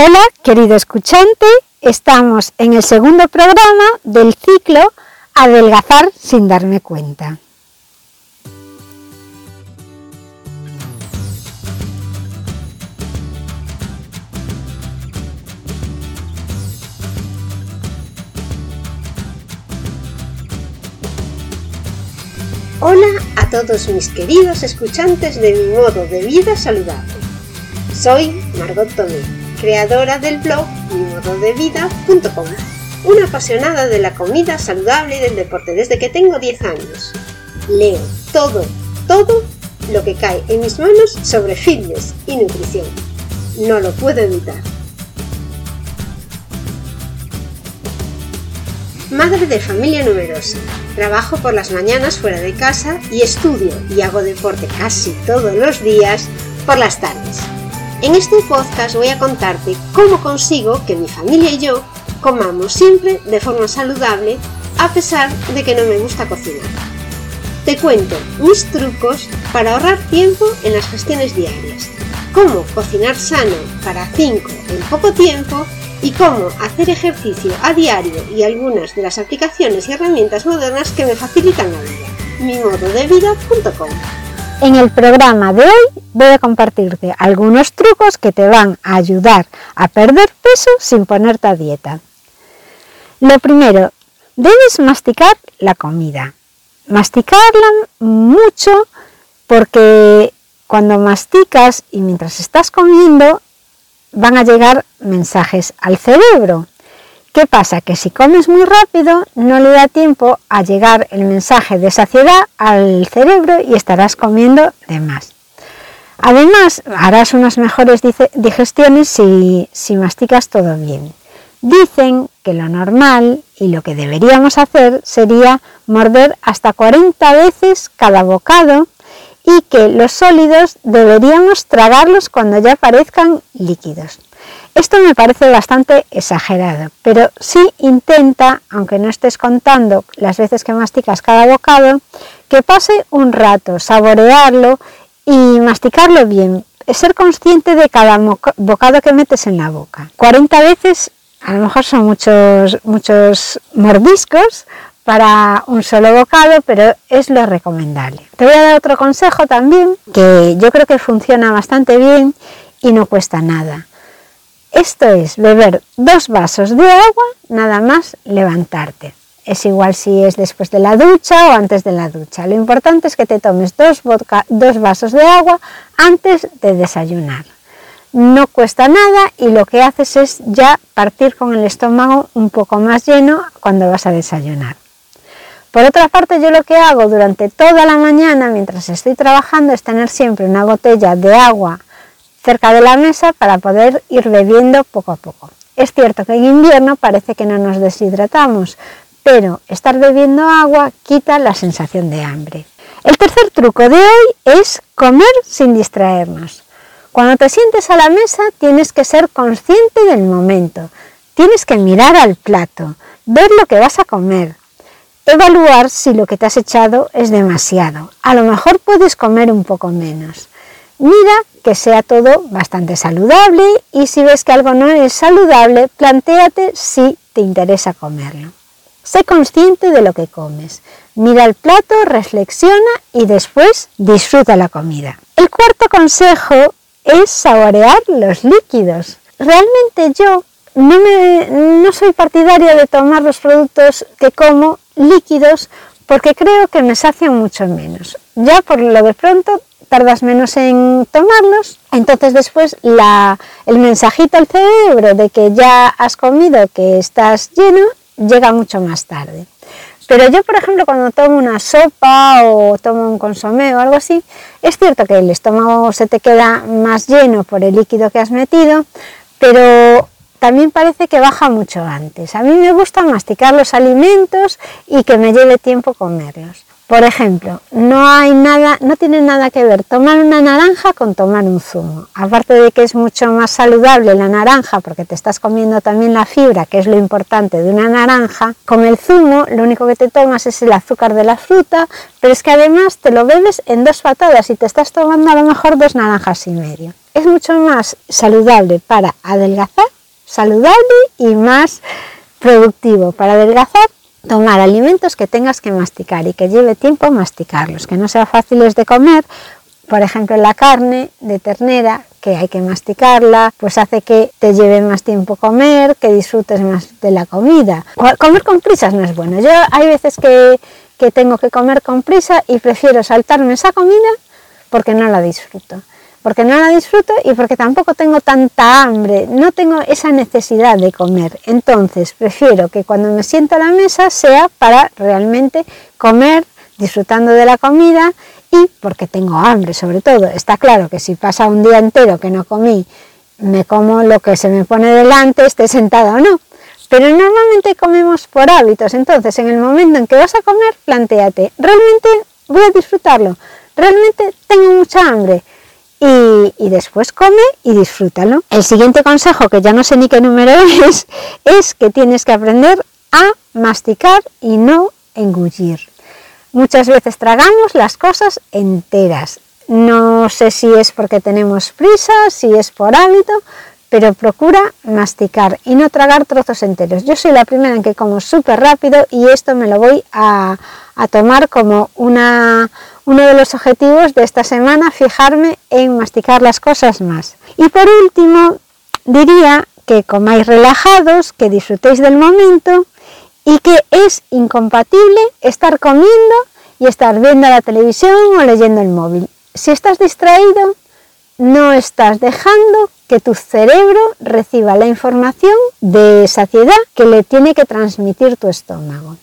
Hola, querido escuchante, estamos en el segundo programa del ciclo Adelgazar sin darme cuenta. Hola a todos mis queridos escuchantes de mi modo de vida saludable. Soy Margot Tomé creadora del blog mimododevida.com, una apasionada de la comida saludable y del deporte desde que tengo 10 años. Leo todo, todo lo que cae en mis manos sobre fitness y nutrición. No lo puedo evitar. Madre de familia numerosa, trabajo por las mañanas fuera de casa y estudio y hago deporte casi todos los días por las tardes. En este podcast voy a contarte cómo consigo que mi familia y yo comamos siempre de forma saludable a pesar de que no me gusta cocinar. Te cuento mis trucos para ahorrar tiempo en las gestiones diarias, cómo cocinar sano para 5 en poco tiempo y cómo hacer ejercicio a diario y algunas de las aplicaciones y herramientas modernas que me facilitan la vida. mimododevida.com en el programa de hoy voy a compartirte algunos trucos que te van a ayudar a perder peso sin ponerte a dieta. Lo primero, debes masticar la comida. Masticarla mucho porque cuando masticas y mientras estás comiendo van a llegar mensajes al cerebro ¿Qué pasa? Que si comes muy rápido no le da tiempo a llegar el mensaje de saciedad al cerebro y estarás comiendo de más. Además, harás unas mejores digestiones si, masticas todo bien. Dicen que lo normal y lo que deberíamos hacer sería morder hasta 40 veces cada bocado y que los sólidos deberíamos tragarlos cuando ya parezcan líquidos. Esto me parece bastante exagerado, pero sí intenta, aunque no estés contando las veces que masticas cada bocado, que pase un rato, saborearlo y masticarlo bien, ser consciente de cada bocado que metes en la boca. 40 veces a lo mejor son muchos, muchos mordiscos para un solo bocado, pero es lo recomendable. Te voy a dar otro consejo también que yo creo que funciona bastante bien y no cuesta nada. Esto es beber dos vasos de agua nada más levantarte. Es igual si es después de la ducha o antes de la ducha. Lo importante es que te tomes dos, dos vasos de agua antes de desayunar. No cuesta nada y lo que haces es ya partir con el estómago un poco más lleno cuando vas a desayunar. Por otra parte, yo lo que hago durante toda la mañana mientras estoy trabajando es tener siempre una botella de agua cerca de la mesa para poder ir bebiendo poco a poco. Es cierto que en invierno parece que no nos deshidratamos, pero estar bebiendo agua quita la sensación de hambre. El tercer truco de hoy es comer sin distraernos. Cuando te sientes a la mesa tienes que ser consciente del momento, tienes que mirar al plato, ver lo que vas a comer, evaluar si lo que te has echado es demasiado. A lo mejor puedes comer un poco menos. Mira que sea todo bastante saludable y si ves que algo no es saludable, plantéate si te interesa comerlo. Sé consciente de lo que comes. Mira el plato, reflexiona y después disfruta la comida. El cuarto consejo es saborear los líquidos. Realmente yo no, me, no soy partidaria de tomar los productos que como líquidos porque creo que me sacian mucho menos. Ya por lo de pronto tardas menos en tomarlos, entonces después el mensajito al cerebro de que ya has comido, que estás lleno, llega mucho más tarde. Pero yo, por ejemplo, cuando tomo una sopa o tomo un consomé o algo así, es cierto que el estómago se te queda más lleno por el líquido que has metido, pero también parece que baja mucho antes. A mí me gusta masticar los alimentos y que me lleve tiempo comerlos. Por ejemplo, no hay nada, no tiene nada que ver tomar una naranja con tomar un zumo. Aparte de que es mucho más saludable la naranja porque te estás comiendo también la fibra, que es lo importante de una naranja, con el zumo lo único que te tomas es el azúcar de la fruta, pero es que además te lo bebes en dos patadas y te estás tomando a lo mejor dos naranjas y medio. es mucho más saludable para adelgazar, saludable y más productivo para adelgazar tomar alimentos que tengas que masticar y que lleve tiempo masticarlos, que no sean fáciles de comer. Por ejemplo, la carne de ternera, que hay que masticarla, pues hace que te lleve más tiempo comer, que disfrutes más de la comida. Comer con prisas no es bueno. Yo hay veces que, que tengo que comer con prisa y prefiero saltarme esa comida porque no la disfruto porque no la disfruto y porque tampoco tengo tanta hambre, no tengo esa necesidad de comer. Entonces prefiero que cuando me siento a la mesa sea para realmente comer, disfrutando de la comida y porque tengo hambre sobre todo. Está claro que si pasa un día entero que no comí, me como lo que se me pone delante, esté sentada o no. Pero normalmente comemos por hábitos, entonces en el momento en que vas a comer, planteate, ¿realmente voy a disfrutarlo? ¿Realmente tengo mucha hambre? Y, después come y disfrútalo. El siguiente consejo, que ya no sé ni qué número es, es que tienes que aprender a masticar y no engullir. Muchas veces tragamos las cosas enteras. No sé si es porque tenemos prisa, si es por hábito, pero procura masticar y no tragar trozos enteros. Yo soy la primera en que como súper rápido y esto me lo voy a, a tomar como una, uno de los objetivos de esta semana, fijarme en masticar las cosas más. Y por último, diría que comáis relajados, que disfrutéis del momento y que es incompatible estar comiendo y estar viendo la televisión o leyendo el móvil. Si estás distraído, no estás dejando que tu cerebro reciba la información de saciedad que le tiene que transmitir tu estómago.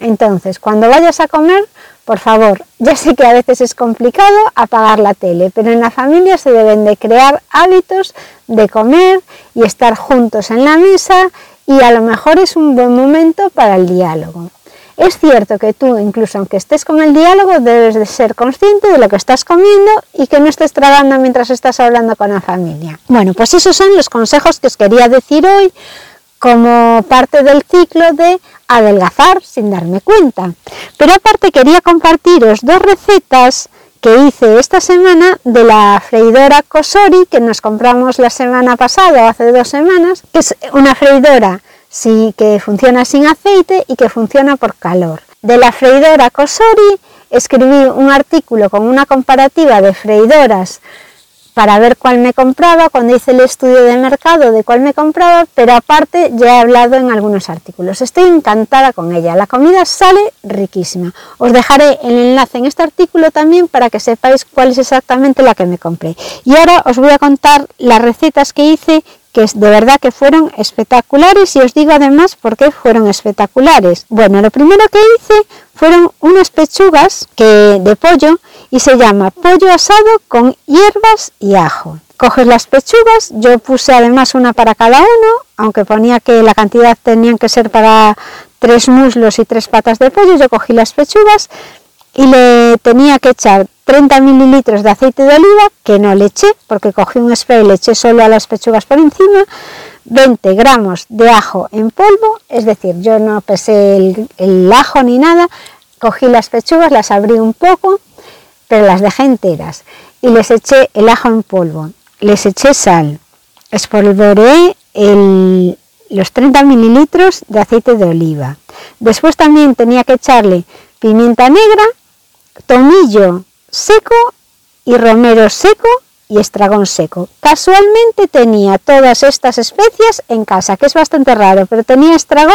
Entonces, cuando vayas a comer, por favor, ya sé que a veces es complicado apagar la tele, pero en la familia se deben de crear hábitos de comer y estar juntos en la mesa y a lo mejor es un buen momento para el diálogo. Es cierto que tú, incluso aunque estés con el diálogo, debes de ser consciente de lo que estás comiendo y que no estés tragando mientras estás hablando con la familia. Bueno, pues esos son los consejos que os quería decir hoy como parte del ciclo de adelgazar sin darme cuenta. Pero aparte quería compartiros dos recetas que hice esta semana de la freidora Cosori que nos compramos la semana pasada, hace dos semanas, que es una freidora sí, que funciona sin aceite y que funciona por calor. De la freidora Cosori escribí un artículo con una comparativa de freidoras para ver cuál me compraba, cuando hice el estudio de mercado de cuál me compraba, pero aparte ya he hablado en algunos artículos. Estoy encantada con ella, la comida sale riquísima. Os dejaré el enlace en este artículo también para que sepáis cuál es exactamente la que me compré. Y ahora os voy a contar las recetas que hice que de verdad que fueron espectaculares y os digo además por qué fueron espectaculares. Bueno, lo primero que hice fueron unas pechugas que, de pollo y se llama pollo asado con hierbas y ajo. Coges las pechugas, yo puse además una para cada uno, aunque ponía que la cantidad tenían que ser para tres muslos y tres patas de pollo, yo cogí las pechugas y le tenía que echar 30 mililitros de aceite de oliva, que no le eché, porque cogí un spray y le eché solo a las pechugas por encima, 20 gramos de ajo en polvo, es decir, yo no pesé el, el ajo ni nada, cogí las pechugas, las abrí un poco, pero las dejé enteras y les eché el ajo en polvo, les eché sal, espolvoreé los 30 mililitros de aceite de oliva. Después también tenía que echarle pimienta negra, tomillo seco y romero seco y estragón seco. Casualmente tenía todas estas especias en casa, que es bastante raro, pero tenía estragón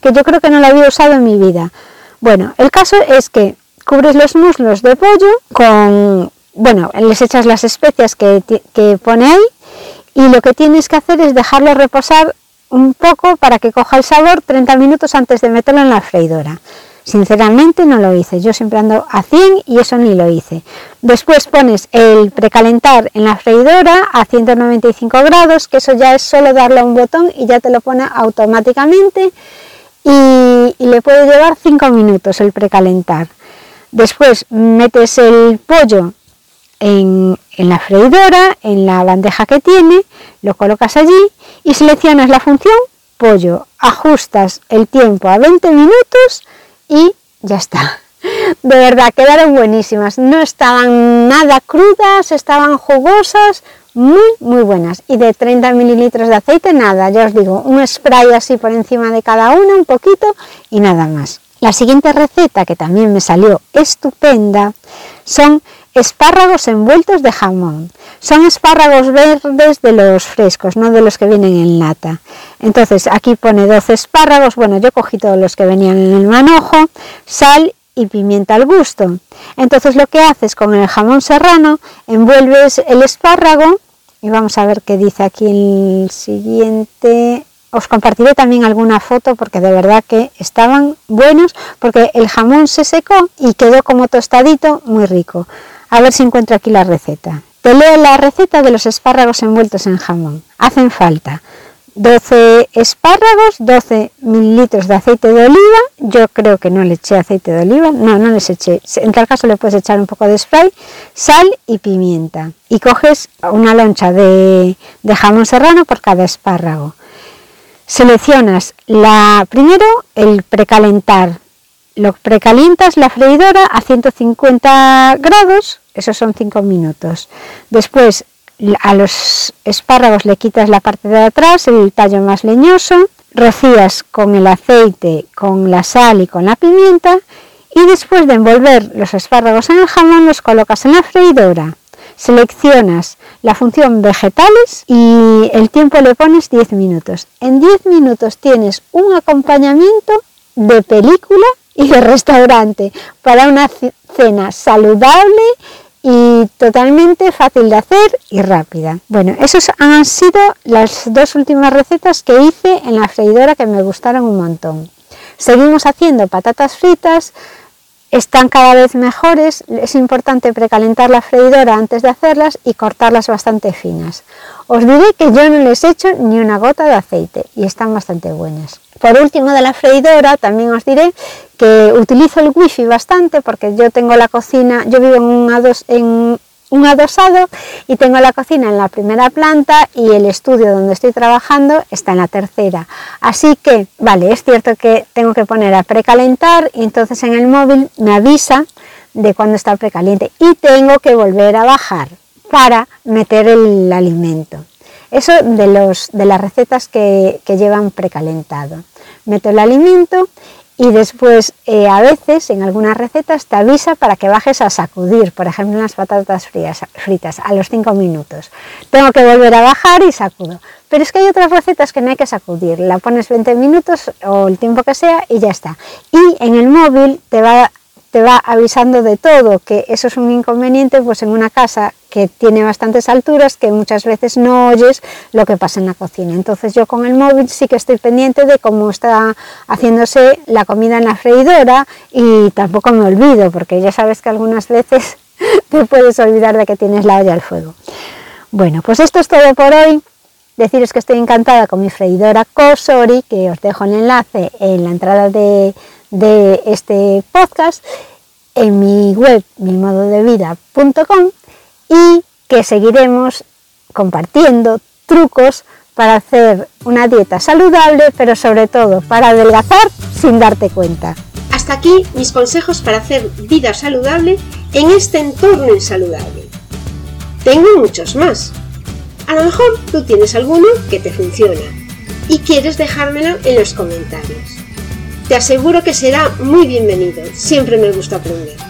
que yo creo que no lo había usado en mi vida. Bueno, el caso es que cubres los muslos de pollo con, bueno, les echas las especias que, pone ahí y lo que tienes que hacer es dejarlo reposar un poco para que coja el sabor 30 minutos antes de meterlo en la freidora. Sinceramente no lo hice, yo siempre ando a 100 y eso ni lo hice. Después pones el precalentar en la freidora a 195 grados, que eso ya es solo darle a un botón y ya te lo pone automáticamente y, y le puede llevar 5 minutos el precalentar. Después metes el pollo en, la freidora, en la bandeja que tiene, lo colocas allí y seleccionas la función pollo, ajustas el tiempo a 20 minutos y ya está. De verdad, quedaron buenísimas. No estaban nada crudas, estaban jugosas, muy muy buenas y de 30 mililitros de aceite nada, ya os digo, un spray así por encima de cada una, un poquito y nada más. La siguiente receta que también me salió estupenda son espárragos envueltos de jamón. Son espárragos verdes de los frescos, no de los que vienen en lata. Entonces aquí pone 12 espárragos, bueno yo cogí todos los que venían en el manojo, sal y pimienta al gusto. Entonces lo que haces con el jamón serrano, envuelves el espárrago y vamos a ver qué dice aquí el siguiente. Os compartiré también alguna foto porque de verdad que estaban buenos porque el jamón se secó y quedó como tostadito, muy rico. A ver si encuentro aquí la receta. Te leo la receta de los espárragos envueltos en jamón. Hacen falta 12 espárragos, 12 mililitros de aceite de oliva, yo creo que no le eché aceite de oliva, no, no les eché, en tal caso le puedes echar un poco de spray, sal y pimienta. Y coges una loncha de, de jamón serrano por cada espárrago. Seleccionas la, primero el precalentar, lo precalientas la freidora a 150 grados, esos son 5 minutos. Después a los espárragos le quitas la parte de atrás, el tallo más leñoso, rocías con el aceite, con la sal y con la pimienta y después de envolver los espárragos en el jamón los colocas en la freidora. Seleccionas la función vegetales y el tiempo le pones 10 minutos. En 10 minutos tienes un acompañamiento de película y de restaurante para una cena saludable y totalmente fácil de hacer y rápida. Bueno, esas han sido las dos últimas recetas que hice en la freidora que me gustaron un montón. Seguimos haciendo patatas fritas, están cada vez mejores, es importante precalentar la freidora antes de hacerlas y cortarlas bastante finas. Os diré que yo no les he hecho ni una gota de aceite y están bastante buenas. Por último de la freidora también os diré que utilizo el wifi bastante porque yo tengo la cocina, yo vivo en un, un adosado y tengo la cocina en la primera planta y el estudio donde estoy trabajando está en la tercera. Así que, vale, es cierto que tengo que poner a precalentar y entonces en el móvil me avisa de cuando está precaliente y tengo que volver a bajar para meter el alimento. Eso de, los, de las recetas que, que llevan precalentado. Meto el alimento y después eh, a veces en algunas recetas te avisa para que bajes a sacudir, por ejemplo en las patatas fritas a los 5 minutos. Tengo que volver a bajar y sacudo. Pero es que hay otras recetas que no hay que sacudir, la pones 20 minutos o el tiempo que sea y ya está. Y en el móvil te va te va avisando de todo, que eso es un inconveniente pues en una casa que tiene bastantes alturas, que muchas veces no oyes lo que pasa en la cocina. Entonces yo con el móvil sí que estoy pendiente de cómo está haciéndose la comida en la freidora y tampoco me olvido, porque ya sabes que algunas veces te puedes olvidar de que tienes la olla al fuego. Bueno, pues esto es todo por hoy. Deciros que estoy encantada con mi freidora Kosori, que os dejo el enlace en la entrada de, de este podcast en mi web mimododevida.com y que seguiremos compartiendo trucos para hacer una dieta saludable, pero sobre todo para adelgazar sin darte cuenta. Hasta aquí mis consejos para hacer vida saludable en este entorno insaludable. Tengo muchos más. A lo mejor tú tienes alguno que te funciona y quieres dejármelo en los comentarios. Te aseguro que será muy bienvenido, siempre me gusta aprender.